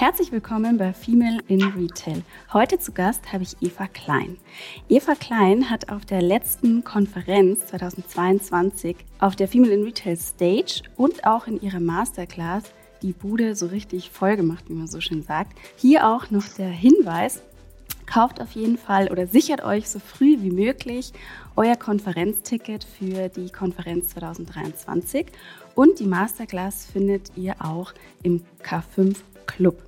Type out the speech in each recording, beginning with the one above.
Herzlich willkommen bei Female in Retail. Heute zu Gast habe ich Eva Klein. Eva Klein hat auf der letzten Konferenz 2022 auf der Female in Retail Stage und auch in ihrer Masterclass die Bude so richtig voll gemacht, wie man so schön sagt. Hier auch noch der Hinweis, kauft auf jeden Fall oder sichert euch so früh wie möglich euer Konferenzticket für die Konferenz 2023 und die Masterclass findet ihr auch im K5 Club.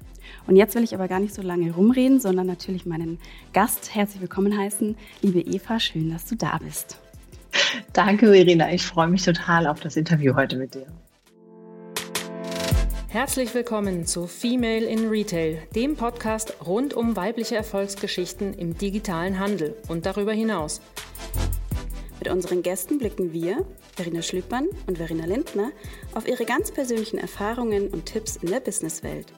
Und jetzt will ich aber gar nicht so lange rumreden, sondern natürlich meinen Gast herzlich willkommen heißen. Liebe Eva, schön, dass du da bist. Danke, Verena. Ich freue mich total auf das Interview heute mit dir. Herzlich willkommen zu Female in Retail, dem Podcast rund um weibliche Erfolgsgeschichten im digitalen Handel und darüber hinaus. Mit unseren Gästen blicken wir, Verena Schlüppmann und Verena Lindner, auf ihre ganz persönlichen Erfahrungen und Tipps in der Businesswelt.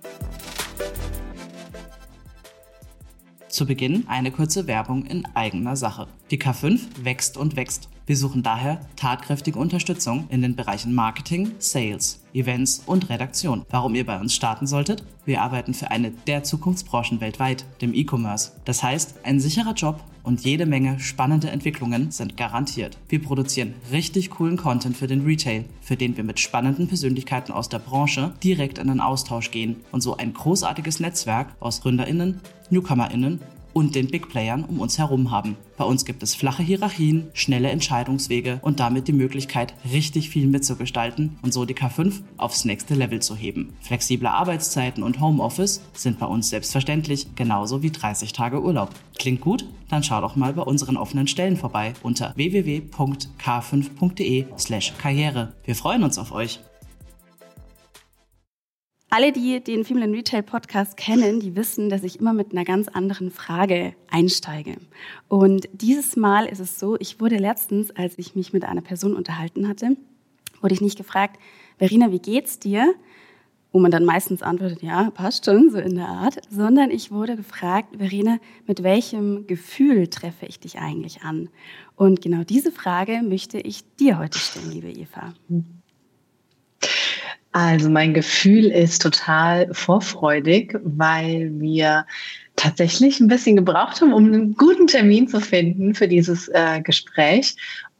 Zu Beginn eine kurze Werbung in eigener Sache. Die K5 wächst und wächst. Wir suchen daher tatkräftige Unterstützung in den Bereichen Marketing, Sales, Events und Redaktion. Warum ihr bei uns starten solltet? Wir arbeiten für eine der Zukunftsbranchen weltweit, dem E-Commerce. Das heißt, ein sicherer Job und jede Menge spannende Entwicklungen sind garantiert. Wir produzieren richtig coolen Content für den Retail, für den wir mit spannenden Persönlichkeiten aus der Branche direkt in den Austausch gehen und so ein großartiges Netzwerk aus GründerInnen, NewcomerInnen und den Big Playern um uns herum haben. Bei uns gibt es flache Hierarchien, schnelle Entscheidungswege und damit die Möglichkeit, richtig viel mitzugestalten und so die K5 aufs nächste Level zu heben. Flexible Arbeitszeiten und Homeoffice sind bei uns selbstverständlich, genauso wie 30 Tage Urlaub. Klingt gut? Dann schau doch mal bei unseren offenen Stellen vorbei unter www.k5.de/karriere. Wir freuen uns auf euch. Alle, die den Female Retail Podcast kennen, die wissen, dass ich immer mit einer ganz anderen Frage einsteige. Und dieses Mal ist es so, ich wurde letztens, als ich mich mit einer Person unterhalten hatte, wurde ich nicht gefragt, Verena, wie geht's dir? Wo man dann meistens antwortet, ja, passt schon, so in der Art, sondern ich wurde gefragt, Verena, mit welchem Gefühl treffe ich dich eigentlich an? Und genau diese Frage möchte ich dir heute stellen, liebe Eva. Also mein Gefühl ist total vorfreudig, weil wir tatsächlich ein bisschen gebraucht haben, um einen guten Termin zu finden für dieses äh, Gespräch.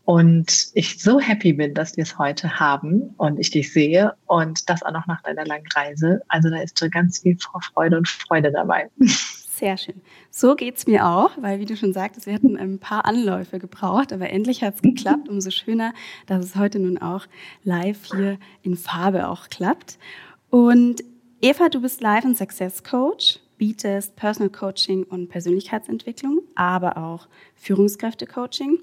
Und ich so happy bin, dass wir es heute haben und ich dich sehe und das auch noch nach deiner langen Reise. Also da ist so ganz viel Vorfreude und Freude dabei. Sehr schön. So geht es mir auch, weil wie du schon sagtest, wir hatten ein paar Anläufe gebraucht, aber endlich hat es geklappt. Umso schöner, dass es heute nun auch live hier in Farbe auch klappt. Und Eva, du bist Live- und Success Coach, bietest Personal Coaching und Persönlichkeitsentwicklung, aber auch Führungskräfte-Coaching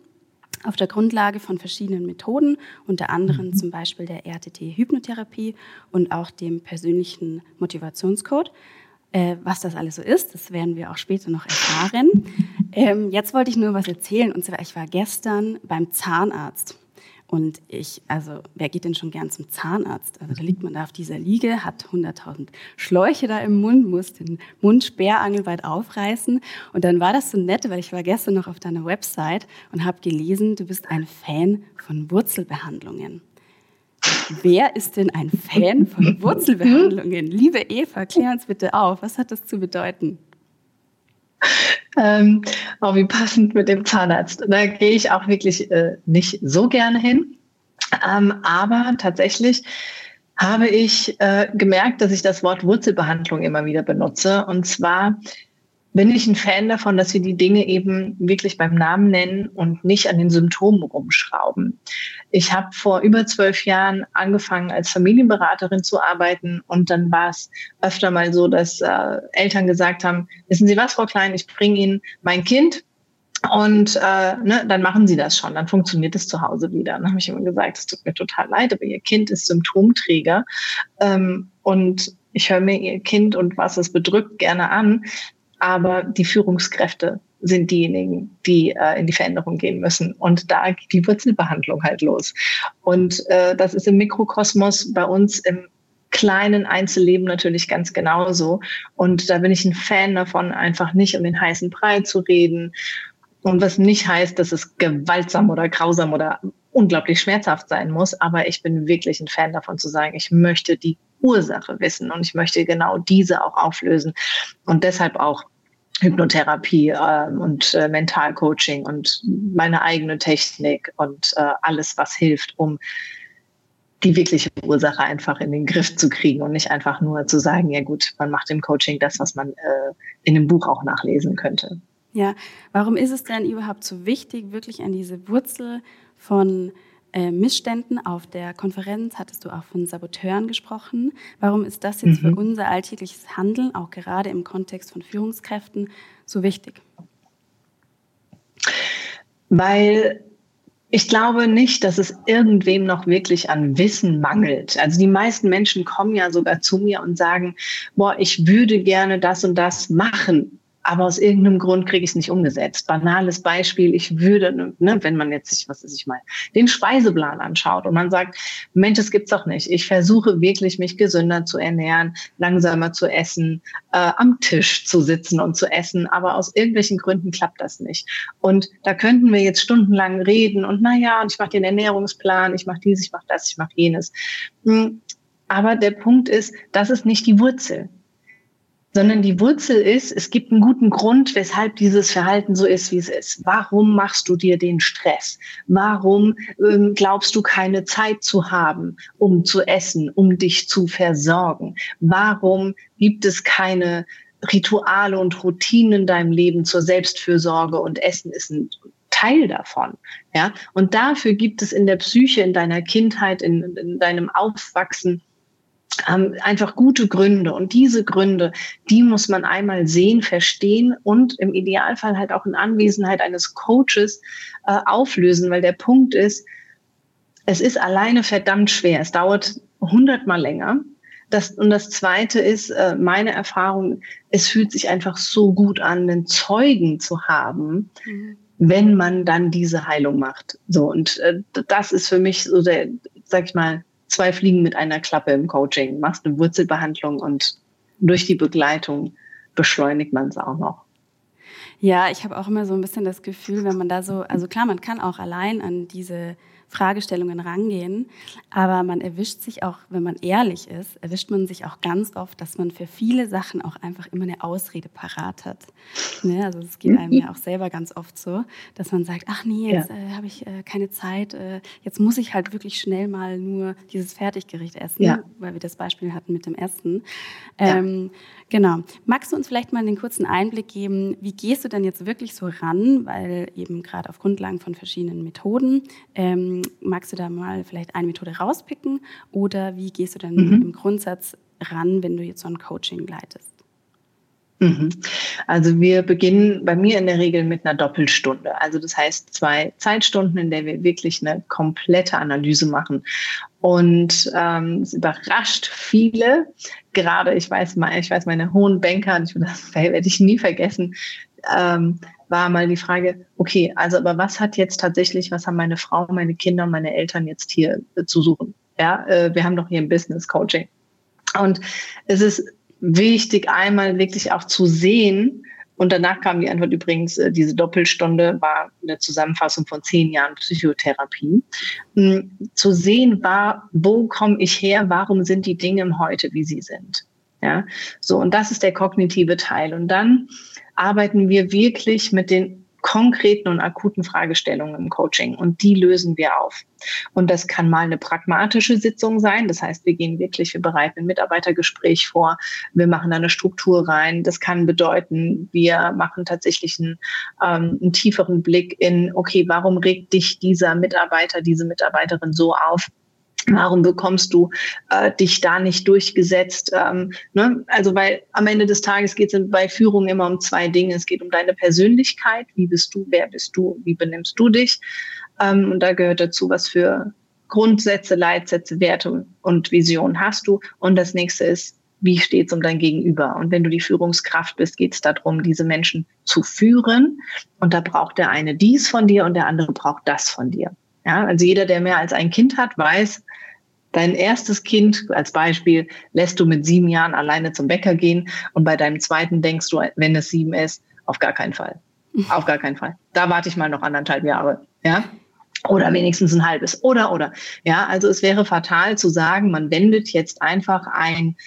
auf der Grundlage von verschiedenen Methoden, unter anderem mhm. zum Beispiel der RTT-Hypnotherapie und auch dem persönlichen Motivationscode. Äh, was das alles so ist, das werden wir auch später noch erfahren. Ähm, jetzt wollte ich nur was erzählen. Und zwar, ich war gestern beim Zahnarzt. Und ich, also wer geht denn schon gern zum Zahnarzt? Also da liegt man da auf dieser Liege, hat 100.000 Schläuche da im Mund, muss den Mund sperrangelweit aufreißen. Und dann war das so nett, weil ich war gestern noch auf deiner Website und habe gelesen, du bist ein Fan von Wurzelbehandlungen. Wer ist denn ein Fan von Wurzelbehandlungen? Liebe Eva, klär uns bitte auf. Was hat das zu bedeuten? Ähm, oh, wie passend mit dem Zahnarzt. Da gehe ich auch wirklich äh, nicht so gerne hin. Ähm, aber tatsächlich habe ich äh, gemerkt, dass ich das Wort Wurzelbehandlung immer wieder benutze. Und zwar bin ich ein Fan davon, dass wir die Dinge eben wirklich beim Namen nennen und nicht an den Symptomen rumschrauben. Ich habe vor über zwölf Jahren angefangen, als Familienberaterin zu arbeiten und dann war es öfter mal so, dass äh, Eltern gesagt haben, wissen Sie was, Frau Klein, ich bringe Ihnen mein Kind und äh, ne, dann machen sie das schon, dann funktioniert es zu Hause wieder. Dann habe ich immer gesagt, es tut mir total leid, aber ihr Kind ist Symptomträger ähm, und ich höre mir ihr Kind und was es bedrückt gerne an aber die Führungskräfte sind diejenigen, die äh, in die Veränderung gehen müssen. Und da geht die Wurzelbehandlung halt los. Und äh, das ist im Mikrokosmos bei uns im kleinen Einzelleben natürlich ganz genauso. Und da bin ich ein Fan davon, einfach nicht um den heißen Brei zu reden. Und was nicht heißt, dass es gewaltsam oder grausam oder unglaublich schmerzhaft sein muss. Aber ich bin wirklich ein Fan davon zu sagen, ich möchte die Ursache wissen und ich möchte genau diese auch auflösen und deshalb auch Hypnotherapie äh, und äh, Mentalcoaching und meine eigene Technik und äh, alles, was hilft, um die wirkliche Ursache einfach in den Griff zu kriegen und nicht einfach nur zu sagen, ja gut, man macht im Coaching das, was man äh, in dem Buch auch nachlesen könnte. Ja, warum ist es denn überhaupt so wichtig, wirklich an diese Wurzel von äh, Missständen auf der Konferenz hattest du auch von Saboteuren gesprochen. Warum ist das jetzt mhm. für unser alltägliches Handeln, auch gerade im Kontext von Führungskräften, so wichtig? Weil ich glaube nicht, dass es irgendwem noch wirklich an Wissen mangelt. Also die meisten Menschen kommen ja sogar zu mir und sagen, boah, ich würde gerne das und das machen aber aus irgendeinem Grund kriege ich es nicht umgesetzt. Banales Beispiel, ich würde, ne, wenn man jetzt sich, was ist ich mal, den Speiseplan anschaut und man sagt, Mensch, das gibt's doch nicht. Ich versuche wirklich, mich gesünder zu ernähren, langsamer zu essen, äh, am Tisch zu sitzen und zu essen, aber aus irgendwelchen Gründen klappt das nicht. Und da könnten wir jetzt stundenlang reden und na ja, und ich mache den Ernährungsplan, ich mache dies, ich mache das, ich mache jenes. Hm, aber der Punkt ist, das ist nicht die Wurzel sondern die Wurzel ist, es gibt einen guten Grund, weshalb dieses Verhalten so ist, wie es ist. Warum machst du dir den Stress? Warum ähm, glaubst du keine Zeit zu haben, um zu essen, um dich zu versorgen? Warum gibt es keine Rituale und Routinen in deinem Leben zur Selbstfürsorge und Essen ist ein Teil davon. Ja, und dafür gibt es in der Psyche, in deiner Kindheit, in, in deinem Aufwachsen ähm, einfach gute Gründe. Und diese Gründe, die muss man einmal sehen, verstehen und im Idealfall halt auch in Anwesenheit eines Coaches äh, auflösen, weil der Punkt ist, es ist alleine verdammt schwer. Es dauert hundertmal länger. Das, und das Zweite ist, äh, meine Erfahrung, es fühlt sich einfach so gut an, einen Zeugen zu haben, mhm. wenn man dann diese Heilung macht. So, und äh, das ist für mich so der, sag ich mal, zwei Fliegen mit einer Klappe im Coaching. Machst eine Wurzelbehandlung und durch die Begleitung beschleunigt man es auch noch. Ja, ich habe auch immer so ein bisschen das Gefühl, wenn man da so, also klar, man kann auch allein an diese Fragestellungen rangehen. Aber man erwischt sich auch, wenn man ehrlich ist, erwischt man sich auch ganz oft, dass man für viele Sachen auch einfach immer eine Ausrede parat hat. Ne? Also es geht einem ja auch selber ganz oft so, dass man sagt, ach nee, jetzt ja. äh, habe ich äh, keine Zeit, äh, jetzt muss ich halt wirklich schnell mal nur dieses Fertiggericht essen, ja. weil wir das Beispiel hatten mit dem Essen. Ähm, ja. Genau. Magst du uns vielleicht mal einen kurzen Einblick geben, wie gehst du denn jetzt wirklich so ran, weil eben gerade auf Grundlagen von verschiedenen Methoden, ähm, magst du da mal vielleicht eine Methode rauspicken oder wie gehst du denn mhm. im Grundsatz ran, wenn du jetzt so ein Coaching leitest? Mhm. Also wir beginnen bei mir in der Regel mit einer Doppelstunde. Also das heißt zwei Zeitstunden, in der wir wirklich eine komplette Analyse machen. Und ähm, es überrascht viele, gerade ich weiß ich weiß meine hohen Banker, ich, das werde ich nie vergessen, ähm, war mal die Frage, okay, also aber was hat jetzt tatsächlich, was haben meine Frau, meine Kinder und meine Eltern jetzt hier äh, zu suchen? Ja, äh, wir haben doch hier ein Business Coaching. Und es ist wichtig, einmal wirklich auch zu sehen, und danach kam die Antwort übrigens, äh, diese Doppelstunde war eine Zusammenfassung von zehn Jahren Psychotherapie. Hm, zu sehen war, wo komme ich her, warum sind die Dinge heute, wie sie sind. Ja, so, und das ist der kognitive Teil. Und dann arbeiten wir wirklich mit den konkreten und akuten Fragestellungen im Coaching und die lösen wir auf. Und das kann mal eine pragmatische Sitzung sein. Das heißt, wir gehen wirklich, wir bereiten ein Mitarbeitergespräch vor, wir machen da eine Struktur rein. Das kann bedeuten, wir machen tatsächlich einen, ähm, einen tieferen Blick in, okay, warum regt dich dieser Mitarbeiter, diese Mitarbeiterin so auf? Warum bekommst du äh, dich da nicht durchgesetzt? Ähm, ne? Also weil am Ende des Tages geht es bei Führung immer um zwei Dinge. Es geht um deine Persönlichkeit. Wie bist du? Wer bist du? Wie benimmst du dich? Ähm, und da gehört dazu, was für Grundsätze, Leitsätze, Werte und Visionen hast du. Und das nächste ist, wie steht es um dein Gegenüber? Und wenn du die Führungskraft bist, geht es darum, diese Menschen zu führen. Und da braucht der eine dies von dir und der andere braucht das von dir. Ja, also jeder, der mehr als ein Kind hat, weiß, dein erstes Kind als Beispiel lässt du mit sieben Jahren alleine zum Bäcker gehen und bei deinem zweiten denkst du, wenn es sieben ist, auf gar keinen Fall. Auf gar keinen Fall. Da warte ich mal noch anderthalb Jahre. Ja. Oder wenigstens ein halbes. Oder, oder. Ja, also es wäre fatal zu sagen, man wendet jetzt einfach ein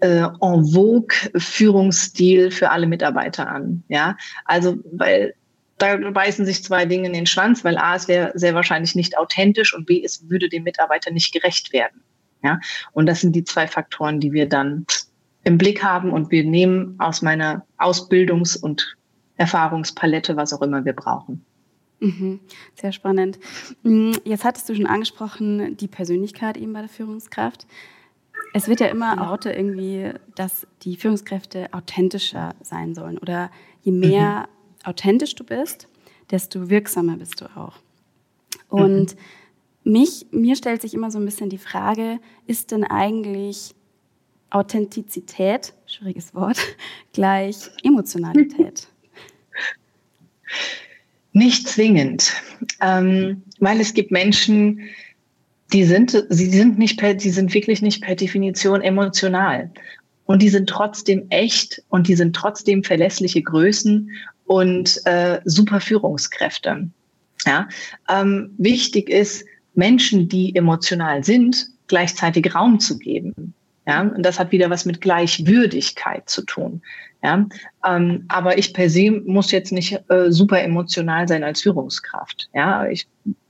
äh, en vogue Führungsstil für alle Mitarbeiter an. Ja, also, weil da beißen sich zwei Dinge in den Schwanz, weil A, es wäre sehr wahrscheinlich nicht authentisch und B, es würde dem Mitarbeiter nicht gerecht werden. Ja, und das sind die zwei Faktoren, die wir dann im Blick haben und wir nehmen aus meiner Ausbildungs- und Erfahrungspalette, was auch immer wir brauchen. Mhm, sehr spannend. Mm, jetzt hattest du schon angesprochen, die Persönlichkeit eben bei der Führungskraft. Es wird ja immer Auto irgendwie, dass die Führungskräfte authentischer sein sollen. Oder je mehr mhm. Authentisch du bist, desto wirksamer bist du auch. Und mhm. mich, mir stellt sich immer so ein bisschen die Frage, ist denn eigentlich Authentizität, schwieriges Wort, gleich Emotionalität? Nicht zwingend, ähm, weil es gibt Menschen, die sind, sie sind nicht per, die sind wirklich nicht per Definition emotional. Und die sind trotzdem echt und die sind trotzdem verlässliche Größen und äh, super Führungskräfte. Ja? Ähm, wichtig ist, Menschen, die emotional sind, gleichzeitig Raum zu geben. Ja, und das hat wieder was mit Gleichwürdigkeit zu tun. Ja, ähm, aber ich per se muss jetzt nicht äh, super emotional sein als Führungskraft. Ja, ich,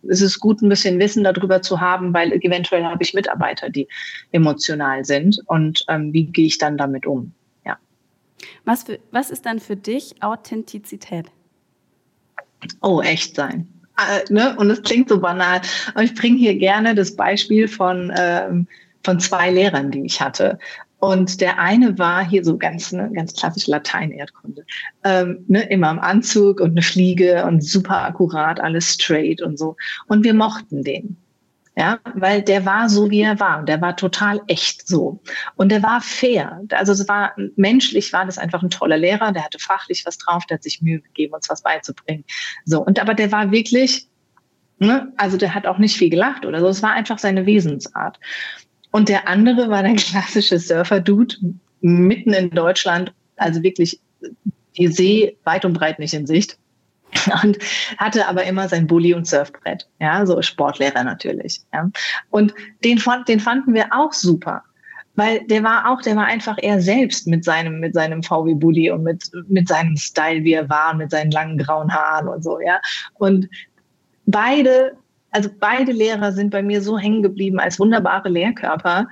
es ist gut, ein bisschen Wissen darüber zu haben, weil eventuell habe ich Mitarbeiter, die emotional sind. Und ähm, wie gehe ich dann damit um? Was, für, was ist dann für dich Authentizität? Oh, echt sein. Äh, ne? Und es klingt so banal, aber ich bringe hier gerne das Beispiel von ähm, von zwei Lehrern, die ich hatte. Und der eine war hier so ganz, ne, ganz klassisch Latein-Erdkunde. Ähm, ne, immer im Anzug und eine Fliege und super akkurat, alles straight und so. Und wir mochten den. Ja, weil der war so, wie er war. Und der war total echt so. Und der war fair. Also es war, menschlich war das einfach ein toller Lehrer. Der hatte fachlich was drauf. Der hat sich Mühe gegeben, uns was beizubringen. So. Und aber der war wirklich, ne, also der hat auch nicht viel gelacht oder so. Es war einfach seine Wesensart. Und der andere war der klassische Surfer-Dude mitten in Deutschland, also wirklich die See weit und breit nicht in Sicht. Und hatte aber immer sein Bulli und Surfbrett. Ja, so Sportlehrer natürlich. Ja. Und den, fand, den fanden wir auch super. Weil der war auch, der war einfach er selbst mit seinem, mit seinem VW Bulli und mit, mit seinem Style, wie er war, mit seinen langen grauen Haaren und so, ja. Und beide also beide Lehrer sind bei mir so hängen geblieben als wunderbare Lehrkörper,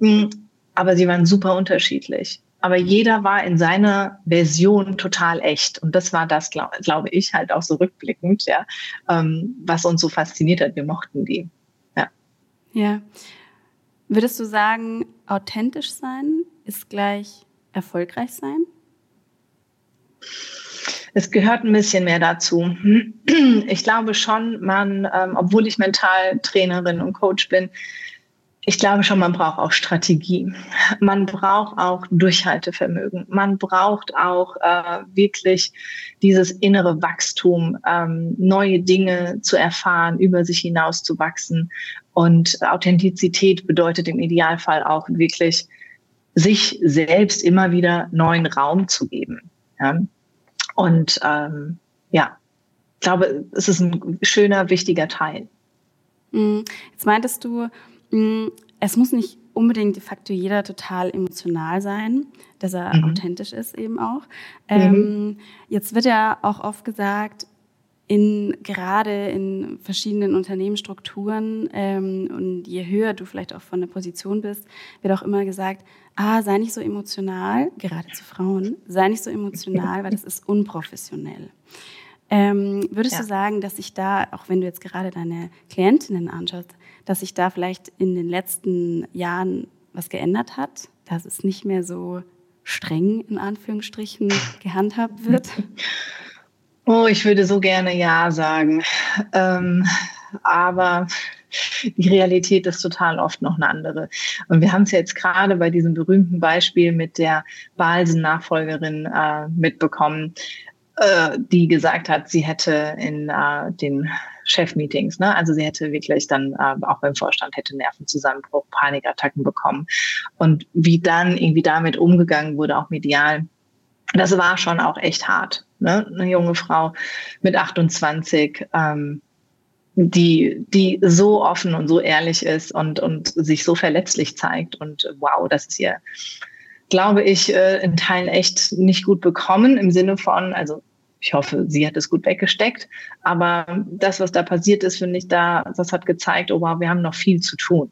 hm, aber sie waren super unterschiedlich. Aber jeder war in seiner Version total echt. Und das war das, glaube glaub ich, halt auch so rückblickend, ja, ähm, was uns so fasziniert hat. Wir mochten die. Ja. Ja. Würdest du sagen, authentisch sein ist gleich erfolgreich sein? es gehört ein bisschen mehr dazu. Ich glaube schon, man, ähm, obwohl ich Mentaltrainerin und Coach bin, ich glaube schon, man braucht auch Strategie. Man braucht auch Durchhaltevermögen. Man braucht auch äh, wirklich dieses innere Wachstum, ähm, neue Dinge zu erfahren, über sich hinaus zu wachsen. Und Authentizität bedeutet im Idealfall auch wirklich, sich selbst immer wieder neuen Raum zu geben. Ja? Und ähm, ja, ich glaube, es ist ein schöner, wichtiger Teil. Mm, jetzt meintest du, es muss nicht unbedingt de facto jeder total emotional sein, dass er mhm. authentisch ist eben auch. Mhm. Ähm, jetzt wird ja auch oft gesagt, in gerade in verschiedenen Unternehmensstrukturen ähm, und je höher du vielleicht auch von der Position bist, wird auch immer gesagt, ah, sei nicht so emotional, gerade zu Frauen, sei nicht so emotional, weil das ist unprofessionell. Ähm, würdest ja. du sagen, dass sich da, auch wenn du jetzt gerade deine Klientinnen anschaust, dass sich da vielleicht in den letzten Jahren was geändert hat, dass es nicht mehr so streng in Anführungsstrichen gehandhabt wird? Oh, ich würde so gerne Ja sagen. Ähm, aber die Realität ist total oft noch eine andere. Und wir haben es jetzt gerade bei diesem berühmten Beispiel mit der Balsen-Nachfolgerin äh, mitbekommen, äh, die gesagt hat, sie hätte in äh, den Chefmeetings, ne? also sie hätte wirklich dann äh, auch beim Vorstand hätte Nervenzusammenbruch, Panikattacken bekommen. Und wie dann irgendwie damit umgegangen wurde, auch medial, das war schon auch echt hart. Ne? Eine junge Frau mit 28, ähm, die, die so offen und so ehrlich ist und, und sich so verletzlich zeigt. Und wow, das ist ihr, glaube ich, äh, in Teilen echt nicht gut bekommen im Sinne von, also ich hoffe, sie hat es gut weggesteckt. Aber das, was da passiert ist, finde ich, da, das hat gezeigt, oh wow, wir haben noch viel zu tun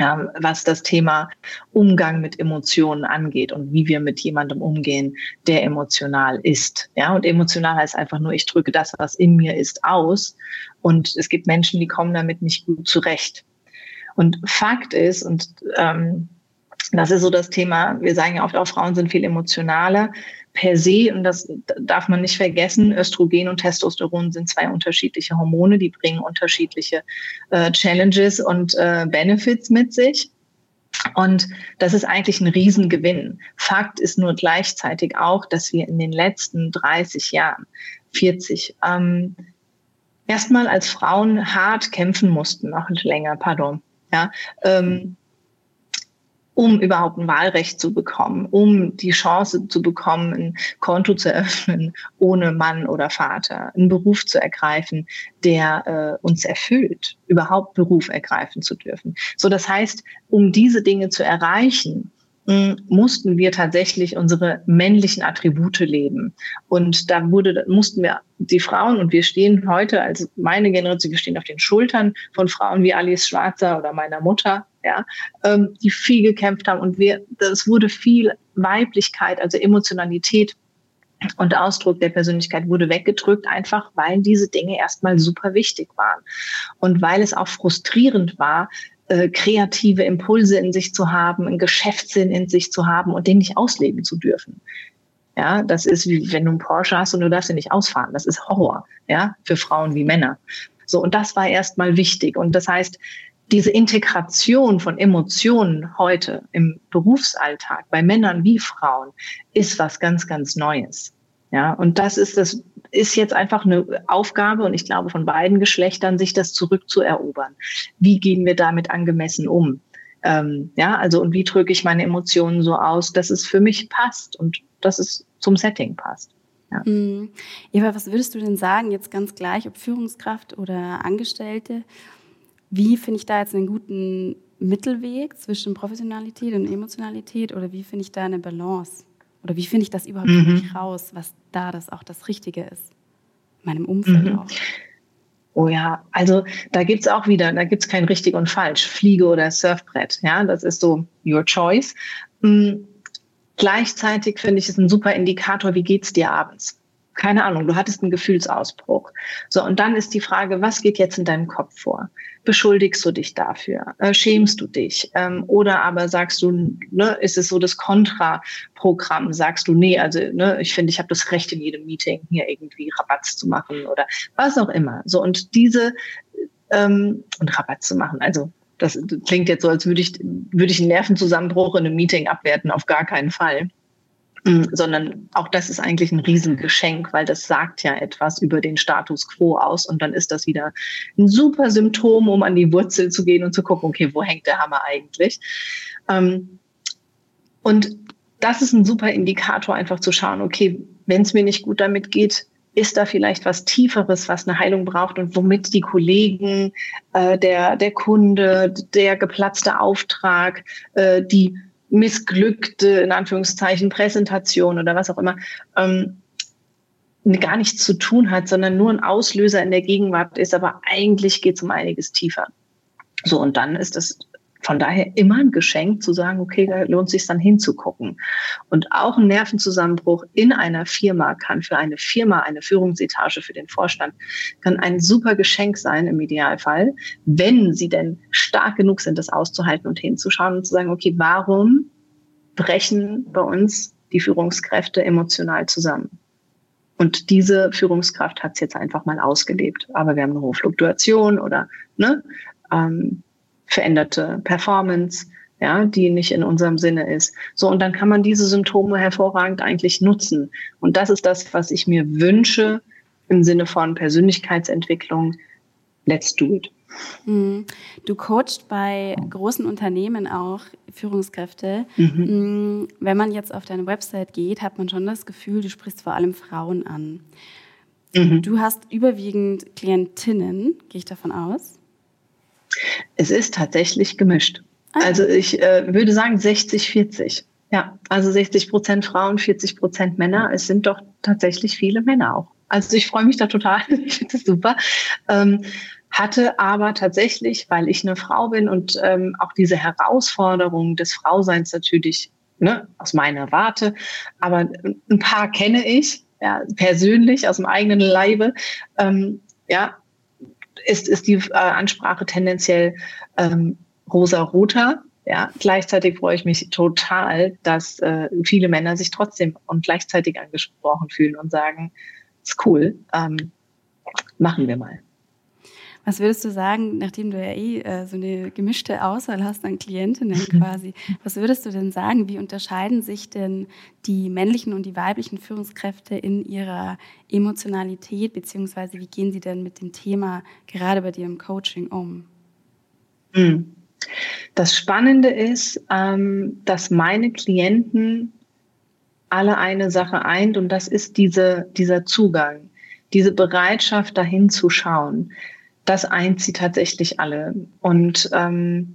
ähm, was das Thema Umgang mit Emotionen angeht und wie wir mit jemandem umgehen, der emotional ist. Ja, und emotional heißt einfach nur, ich drücke das, was in mir ist, aus. Und es gibt Menschen, die kommen damit nicht gut zurecht. Und Fakt ist, und ähm, das ist so das Thema, wir sagen ja oft auch, Frauen sind viel emotionaler per se, und das darf man nicht vergessen, Östrogen und Testosteron sind zwei unterschiedliche Hormone, die bringen unterschiedliche äh, Challenges und äh, Benefits mit sich. Und das ist eigentlich ein Riesengewinn. Fakt ist nur gleichzeitig auch, dass wir in den letzten 30 Jahren, 40, ähm, erstmal als Frauen hart kämpfen mussten, noch länger, pardon, ja, ähm, um überhaupt ein Wahlrecht zu bekommen, um die Chance zu bekommen, ein Konto zu eröffnen ohne Mann oder Vater, einen Beruf zu ergreifen, der äh, uns erfüllt, überhaupt Beruf ergreifen zu dürfen. So, das heißt, um diese Dinge zu erreichen, mussten wir tatsächlich unsere männlichen Attribute leben. Und da wurde, mussten wir die Frauen, und wir stehen heute als meine Generation, wir stehen auf den Schultern von Frauen wie Alice Schwarzer oder meiner Mutter, ja, ähm, die viel gekämpft haben. Und wir, das wurde viel Weiblichkeit, also Emotionalität und Ausdruck der Persönlichkeit wurde weggedrückt, einfach weil diese Dinge erstmal super wichtig waren. Und weil es auch frustrierend war, äh, kreative Impulse in sich zu haben, einen Geschäftssinn in sich zu haben und den nicht ausleben zu dürfen. Ja, das ist wie wenn du einen Porsche hast und du darfst ihn nicht ausfahren. Das ist Horror, ja, für Frauen wie Männer. So, und das war erstmal wichtig. Und das heißt, diese Integration von Emotionen heute im Berufsalltag bei Männern wie Frauen ist was ganz, ganz Neues. Ja, und das ist das ist jetzt einfach eine Aufgabe und ich glaube von beiden Geschlechtern, sich das zurückzuerobern. Wie gehen wir damit angemessen um? Ähm, ja, also und wie drücke ich meine Emotionen so aus, dass es für mich passt und dass es zum Setting passt. Ja. Mhm. Eva, was würdest du denn sagen, jetzt ganz gleich, ob Führungskraft oder Angestellte? Wie finde ich da jetzt einen guten Mittelweg zwischen Professionalität und Emotionalität oder wie finde ich da eine Balance? Oder wie finde ich das überhaupt mhm. raus, was da das auch das Richtige ist? In meinem Umfeld mhm. auch. Oh ja, also da gibt's auch wieder, da gibt's kein richtig und falsch, Fliege oder Surfbrett. Ja, das ist so your choice. Mhm. Gleichzeitig finde ich es ein super Indikator, wie geht's dir abends? Keine Ahnung, du hattest einen Gefühlsausbruch. So, und dann ist die Frage, was geht jetzt in deinem Kopf vor? Beschuldigst du dich dafür? Äh, schämst du dich? Ähm, oder aber sagst du, ne, ist es so das Kontraprogramm? Sagst du, nee, also ne, ich finde, ich habe das Recht in jedem Meeting hier irgendwie Rabatz zu machen oder was auch immer. So, und diese ähm, und Rabatt zu machen. Also das klingt jetzt so, als würde ich, würde ich einen Nervenzusammenbruch in einem Meeting abwerten, auf gar keinen Fall. Mm, sondern auch das ist eigentlich ein Riesengeschenk, weil das sagt ja etwas über den Status quo aus und dann ist das wieder ein super Symptom, um an die Wurzel zu gehen und zu gucken, okay, wo hängt der Hammer eigentlich? Ähm, und das ist ein super Indikator, einfach zu schauen, okay, wenn es mir nicht gut damit geht, ist da vielleicht was Tieferes, was eine Heilung braucht und womit die Kollegen, äh, der, der Kunde, der geplatzte Auftrag, äh, die missglückte, in Anführungszeichen, Präsentation oder was auch immer, ähm, gar nichts zu tun hat, sondern nur ein Auslöser in der Gegenwart ist, aber eigentlich geht es um einiges tiefer. So, und dann ist das von daher immer ein Geschenk zu sagen, okay, da lohnt sich dann hinzugucken. Und auch ein Nervenzusammenbruch in einer Firma kann für eine Firma, eine Führungsetage für den Vorstand, kann ein super Geschenk sein im Idealfall, wenn sie denn stark genug sind, das auszuhalten und hinzuschauen und zu sagen, okay, warum brechen bei uns die Führungskräfte emotional zusammen? Und diese Führungskraft hat es jetzt einfach mal ausgelebt. Aber wir haben eine hohe Fluktuation oder ne, ähm, veränderte Performance, ja, die nicht in unserem Sinne ist. So, und dann kann man diese Symptome hervorragend eigentlich nutzen. Und das ist das, was ich mir wünsche im Sinne von Persönlichkeitsentwicklung. Let's do it. Mhm. Du coachst bei großen Unternehmen auch Führungskräfte. Mhm. Mm, wenn man jetzt auf deine Website geht, hat man schon das Gefühl, du sprichst vor allem Frauen an. Mhm. Du hast überwiegend Klientinnen, gehe ich davon aus? Es ist tatsächlich gemischt. Ah. Also ich äh, würde sagen 60, 40. Ja, also 60 Prozent Frauen, 40 Prozent Männer. Es sind doch tatsächlich viele Männer auch. Also ich freue mich da total. Ich finde das super. Ähm, hatte aber tatsächlich, weil ich eine Frau bin und ähm, auch diese Herausforderung des Frauseins natürlich ne, aus meiner Warte, aber ein paar kenne ich ja, persönlich aus dem eigenen Leibe. Ähm, ja, ist, ist die äh, Ansprache tendenziell ähm, rosa-roter. Ja, gleichzeitig freue ich mich total, dass äh, viele Männer sich trotzdem und gleichzeitig angesprochen fühlen und sagen, ist cool, ähm, machen wir mal. Was würdest du sagen, nachdem du ja eh äh, so eine gemischte Auswahl hast an Klientinnen quasi, was würdest du denn sagen, wie unterscheiden sich denn die männlichen und die weiblichen Führungskräfte in ihrer Emotionalität, beziehungsweise wie gehen sie denn mit dem Thema gerade bei dir im Coaching um? Hm. Das Spannende ist, ähm, dass meine Klienten alle eine Sache eint und das ist diese, dieser Zugang, diese Bereitschaft, dahin zu schauen das eint sie tatsächlich alle. Und ähm,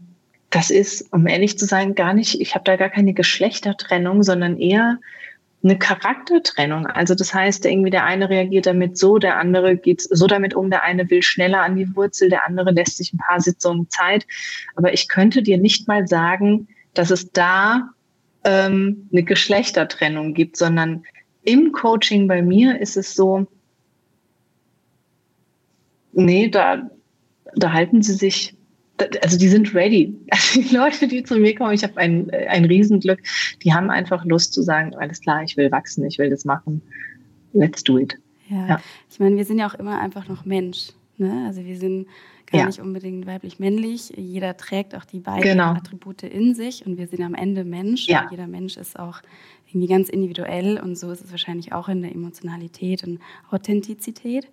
das ist, um ehrlich zu sein, gar nicht, ich habe da gar keine Geschlechtertrennung, sondern eher eine Charaktertrennung. Also das heißt, irgendwie der eine reagiert damit so, der andere geht so damit um, der eine will schneller an die Wurzel, der andere lässt sich ein paar Sitzungen Zeit. Aber ich könnte dir nicht mal sagen, dass es da ähm, eine Geschlechtertrennung gibt, sondern im Coaching bei mir ist es so, nee, da, da halten sie sich, also die sind ready. Also die Leute, die zu mir kommen, ich habe ein, ein Riesenglück, die haben einfach Lust zu sagen, alles klar, ich will wachsen, ich will das machen, let's do it. Ja, ja. ich meine, wir sind ja auch immer einfach noch Mensch. Ne? Also wir sind gar ja. nicht unbedingt weiblich-männlich. Jeder trägt auch die beiden genau. Attribute in sich und wir sind am Ende Mensch. Ja. jeder Mensch ist auch irgendwie ganz individuell und so ist es wahrscheinlich auch in der Emotionalität und Authentizität.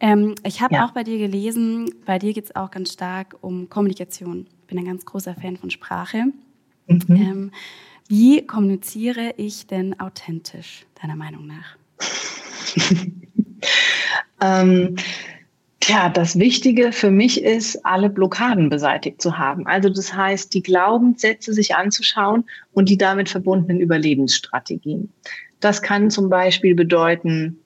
Ähm, ich habe ja. auch bei dir gelesen, bei dir geht es auch ganz stark um Kommunikation. Ich bin ein ganz großer Fan von Sprache. Mhm. Ähm, wie kommuniziere ich denn authentisch, deiner Meinung nach? ähm, Tja, das Wichtige für mich ist, alle Blockaden beseitigt zu haben. Also das heißt, die Glaubenssätze sich anzuschauen und die damit verbundenen Überlebensstrategien. Das kann zum Beispiel bedeuten,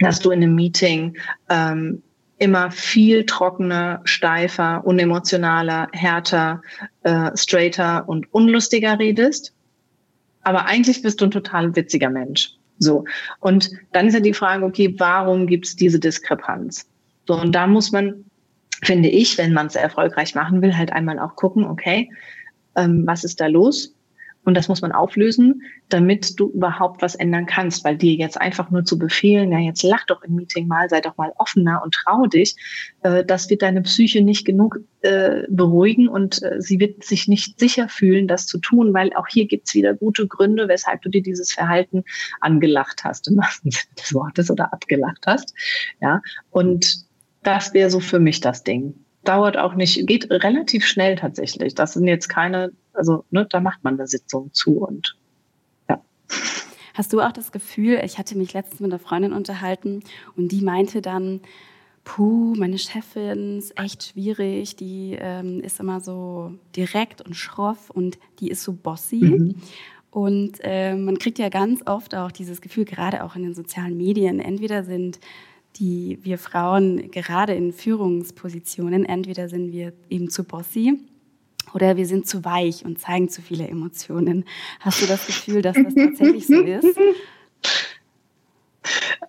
dass du in einem Meeting ähm, immer viel trockener, steifer, unemotionaler, härter, äh, straighter und unlustiger redest. Aber eigentlich bist du ein total witziger Mensch. So. Und dann ist ja die Frage, okay, warum gibt es diese Diskrepanz? So, und da muss man, finde ich, wenn man es erfolgreich machen will, halt einmal auch gucken, okay, ähm, was ist da los? Und das muss man auflösen, damit du überhaupt was ändern kannst, weil dir jetzt einfach nur zu befehlen, ja, jetzt lach doch im Meeting mal, sei doch mal offener und trau dich, äh, das wird deine Psyche nicht genug äh, beruhigen und äh, sie wird sich nicht sicher fühlen, das zu tun, weil auch hier gibt's wieder gute Gründe, weshalb du dir dieses Verhalten angelacht hast, im wahrsten Sinne des Wortes oder abgelacht hast. Ja, und das wäre so für mich das Ding dauert auch nicht, geht relativ schnell tatsächlich. Das sind jetzt keine, also ne, da macht man eine Sitzung zu und ja. Hast du auch das Gefühl, ich hatte mich letztens mit einer Freundin unterhalten und die meinte dann, puh, meine Chefin ist echt schwierig, die ähm, ist immer so direkt und schroff und die ist so bossy. Mhm. Und äh, man kriegt ja ganz oft auch dieses Gefühl, gerade auch in den sozialen Medien, entweder sind die wir Frauen gerade in Führungspositionen, entweder sind wir eben zu bossy oder wir sind zu weich und zeigen zu viele Emotionen. Hast du das Gefühl, dass das tatsächlich so ist?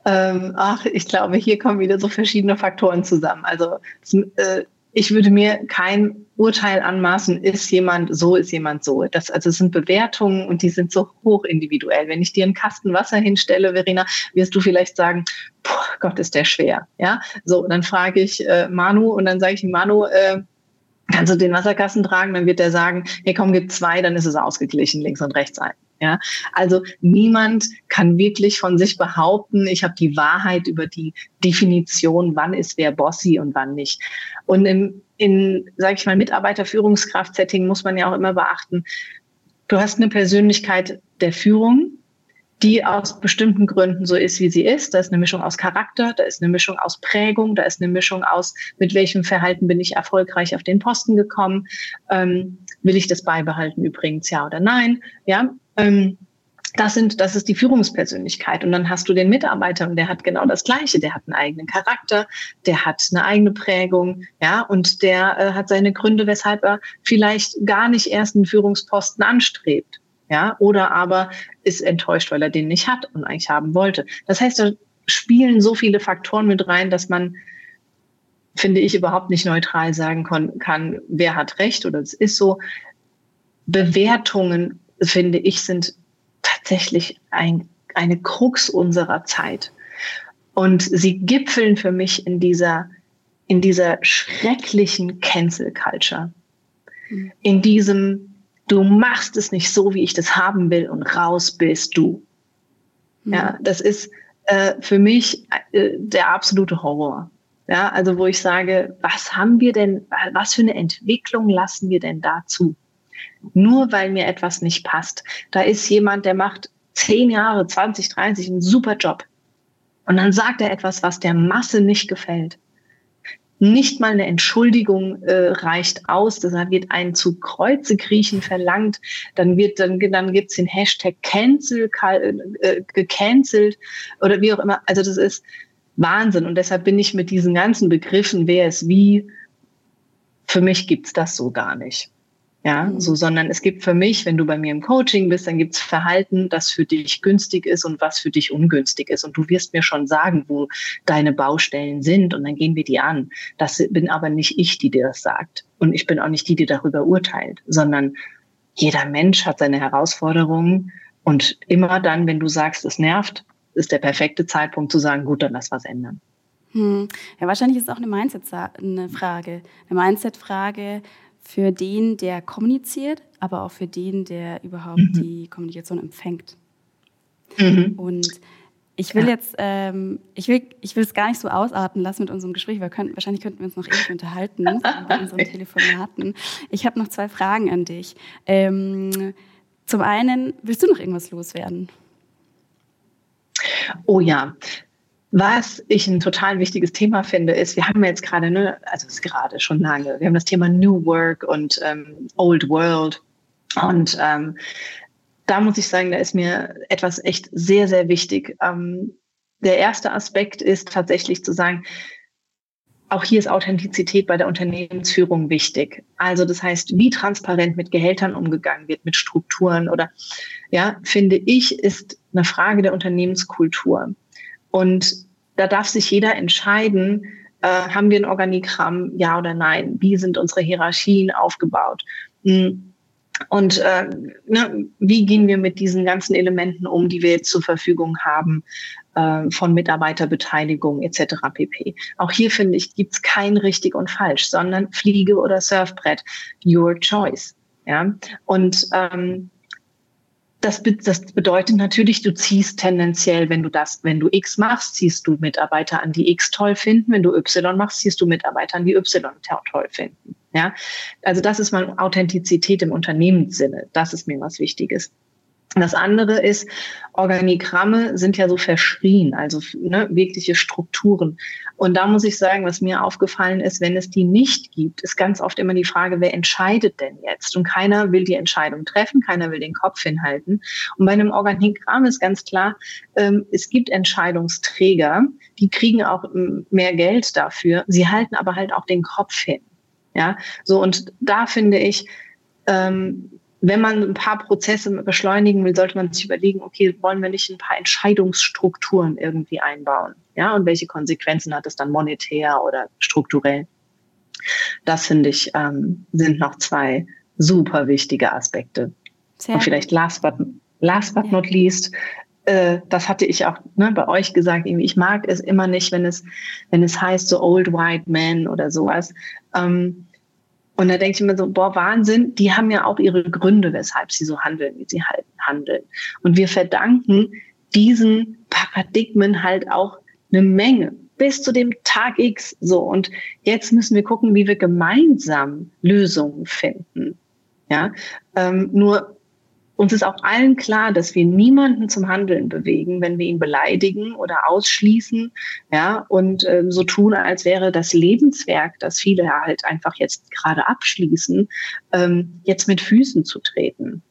Ähm, ach, ich glaube, hier kommen wieder so verschiedene Faktoren zusammen. Also äh, ich würde mir kein Urteil anmaßen, ist jemand so, ist jemand so. Das, also es sind Bewertungen und die sind so hoch individuell. Wenn ich dir einen Kasten Wasser hinstelle, Verena, wirst du vielleicht sagen, Gott, ist der schwer. Ja, so, dann frage ich äh, Manu und dann sage ich Manu, äh, kannst du den Wasserkasten tragen? Dann wird er sagen, hey, komm, gib zwei, dann ist es ausgeglichen, links und rechts ein. Ja, also niemand kann wirklich von sich behaupten, ich habe die Wahrheit über die Definition, wann ist wer bossy und wann nicht. Und im, in, sage ich mal, Mitarbeiterführungskraft-Setting muss man ja auch immer beachten, du hast eine Persönlichkeit der Führung, die aus bestimmten Gründen so ist, wie sie ist. Da ist eine Mischung aus Charakter, da ist eine Mischung aus Prägung, da ist eine Mischung aus, mit welchem Verhalten bin ich erfolgreich auf den Posten gekommen. Ähm, will ich das beibehalten übrigens, ja oder nein? Ja. Ähm, das sind, das ist die Führungspersönlichkeit. Und dann hast du den Mitarbeiter und der hat genau das Gleiche. Der hat einen eigenen Charakter, der hat eine eigene Prägung, ja, und der äh, hat seine Gründe, weshalb er vielleicht gar nicht erst einen Führungsposten anstrebt, ja, oder aber ist enttäuscht, weil er den nicht hat und eigentlich haben wollte. Das heißt, da spielen so viele Faktoren mit rein, dass man, finde ich, überhaupt nicht neutral sagen kann, wer hat recht oder es ist so. Bewertungen, finde ich, sind tatsächlich ein, eine Krux unserer Zeit. Und sie gipfeln für mich in dieser, in dieser schrecklichen Cancel Culture. Mhm. In diesem, du machst es nicht so, wie ich das haben will und raus bist du. Mhm. Ja, das ist äh, für mich äh, der absolute Horror. Ja, also wo ich sage, was haben wir denn, was für eine Entwicklung lassen wir denn dazu? nur weil mir etwas nicht passt. Da ist jemand, der macht zehn Jahre, 20, 30 einen super Job. Und dann sagt er etwas, was der Masse nicht gefällt. Nicht mal eine Entschuldigung äh, reicht aus. Deshalb wird ein zu Kreuze kriechen verlangt. Dann wird dann dann gibt's den Hashtag Cancel äh, gecancelt oder wie auch immer. Also das ist Wahnsinn. Und deshalb bin ich mit diesen ganzen Begriffen, wer ist wie, für mich gibt's das so gar nicht. Ja, mhm. so, sondern es gibt für mich, wenn du bei mir im Coaching bist, dann gibt's Verhalten, das für dich günstig ist und was für dich ungünstig ist. Und du wirst mir schon sagen, wo deine Baustellen sind und dann gehen wir die an. Das bin aber nicht ich, die dir das sagt. Und ich bin auch nicht die, die darüber urteilt, sondern jeder Mensch hat seine Herausforderungen und immer dann, wenn du sagst, es nervt, ist der perfekte Zeitpunkt zu sagen, gut, dann lass was ändern. Hm. Ja, wahrscheinlich ist es auch eine Mindset-Frage. Eine Mindset-Frage, für den, der kommuniziert, aber auch für den, der überhaupt mhm. die Kommunikation empfängt. Mhm. Und ich will ja. jetzt, ähm, ich will, ich will es gar nicht so ausarten lassen mit unserem Gespräch, weil können, wahrscheinlich könnten wir uns noch ewig unterhalten bei unseren Telefonaten. Ich habe noch zwei Fragen an dich. Ähm, zum einen, willst du noch irgendwas loswerden? Oh ja, was ich ein total wichtiges Thema finde, ist, wir haben jetzt gerade, ne, also es ist gerade schon lange, wir haben das Thema New Work und ähm, Old World. Und ähm, da muss ich sagen, da ist mir etwas echt sehr, sehr wichtig. Ähm, der erste Aspekt ist tatsächlich zu sagen, auch hier ist Authentizität bei der Unternehmensführung wichtig. Also das heißt, wie transparent mit Gehältern umgegangen wird, mit Strukturen oder ja, finde ich, ist eine Frage der Unternehmenskultur. Und da darf sich jeder entscheiden, äh, haben wir ein Organigramm, ja oder nein? Wie sind unsere Hierarchien aufgebaut? Hm. Und äh, ne, wie gehen wir mit diesen ganzen Elementen um, die wir jetzt zur Verfügung haben, äh, von Mitarbeiterbeteiligung etc. pp. Auch hier finde ich, gibt's kein richtig und falsch, sondern Fliege oder Surfbrett, your choice. Ja, und ähm, das, das bedeutet natürlich, du ziehst tendenziell, wenn du das, wenn du X machst, ziehst du Mitarbeiter an, die X toll finden. Wenn du Y machst, ziehst du Mitarbeiter an, die Y toll finden. Ja, also das ist mal Authentizität im Unternehmenssinne. Das ist mir was Wichtiges. Das andere ist, Organigramme sind ja so verschrien, also ne, wirkliche Strukturen. Und da muss ich sagen, was mir aufgefallen ist, wenn es die nicht gibt, ist ganz oft immer die Frage, wer entscheidet denn jetzt? Und keiner will die Entscheidung treffen, keiner will den Kopf hinhalten. Und bei einem Organigramm ist ganz klar, ähm, es gibt Entscheidungsträger, die kriegen auch ähm, mehr Geld dafür, sie halten aber halt auch den Kopf hin. Ja, so und da finde ich, ähm, wenn man ein paar Prozesse beschleunigen will, sollte man sich überlegen, okay, wollen wir nicht ein paar Entscheidungsstrukturen irgendwie einbauen? Ja, und welche Konsequenzen hat es dann monetär oder strukturell? Das finde ich, ähm, sind noch zwei super wichtige Aspekte. Sehr und vielleicht last but, last but ja. not least, äh, das hatte ich auch ne, bei euch gesagt, ich mag es immer nicht, wenn es, wenn es heißt, so Old White Men oder sowas. Ähm, und da denke ich mir so, boah, Wahnsinn, die haben ja auch ihre Gründe, weshalb sie so handeln, wie sie halt handeln. Und wir verdanken diesen Paradigmen halt auch eine Menge bis zu dem Tag X so. Und jetzt müssen wir gucken, wie wir gemeinsam Lösungen finden. Ja, ähm, nur uns ist auch allen klar, dass wir niemanden zum Handeln bewegen, wenn wir ihn beleidigen oder ausschließen, ja, und äh, so tun, als wäre das Lebenswerk, das viele halt einfach jetzt gerade abschließen, ähm, jetzt mit Füßen zu treten.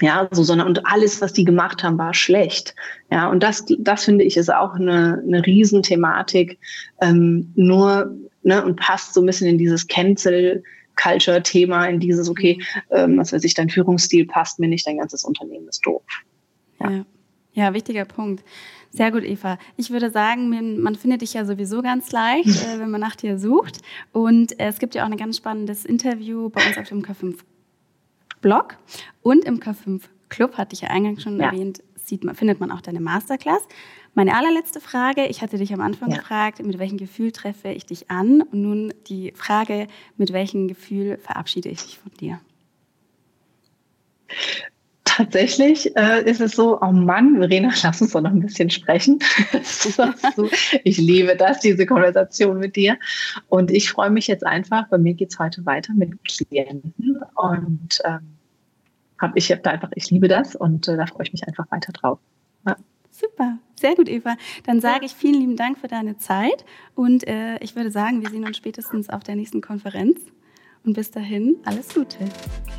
Ja, so, sondern und alles, was die gemacht haben, war schlecht. Ja, und das, das finde ich ist auch eine, eine Riesenthematik, ähm, nur ne, und passt so ein bisschen in dieses Cancel. Culture-Thema, in dieses, okay, ähm, was weiß ich, dein Führungsstil passt mir nicht, dein ganzes Unternehmen ist doof. Ja, ja, ja wichtiger Punkt. Sehr gut, Eva. Ich würde sagen, man findet dich ja sowieso ganz leicht, äh, wenn man nach dir sucht. Und äh, es gibt ja auch ein ganz spannendes Interview bei uns auf dem K5 Blog und im K5 Club, hatte ich ja eingangs schon ja. erwähnt, sieht man, findet man auch deine Masterclass. Meine allerletzte Frage, ich hatte dich am Anfang ja. gefragt, mit welchem Gefühl treffe ich dich an? Und nun die Frage, mit welchem Gefühl verabschiede ich dich von dir? Tatsächlich äh, ist es so, oh Mann, Verena, lass uns doch noch ein bisschen sprechen. ich liebe das, diese Konversation mit dir. Und ich freue mich jetzt einfach, bei mir geht es heute weiter mit Klienten. Und ähm, hab ich habe da einfach, ich liebe das und äh, da freue ich mich einfach weiter drauf. Ja. Super, sehr gut, Eva. Dann sage ich vielen lieben Dank für deine Zeit und äh, ich würde sagen, wir sehen uns spätestens auf der nächsten Konferenz. Und bis dahin, alles Gute.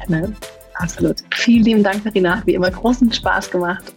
Gerne, absolut. Vielen lieben Dank, Verena. Wie immer großen Spaß gemacht.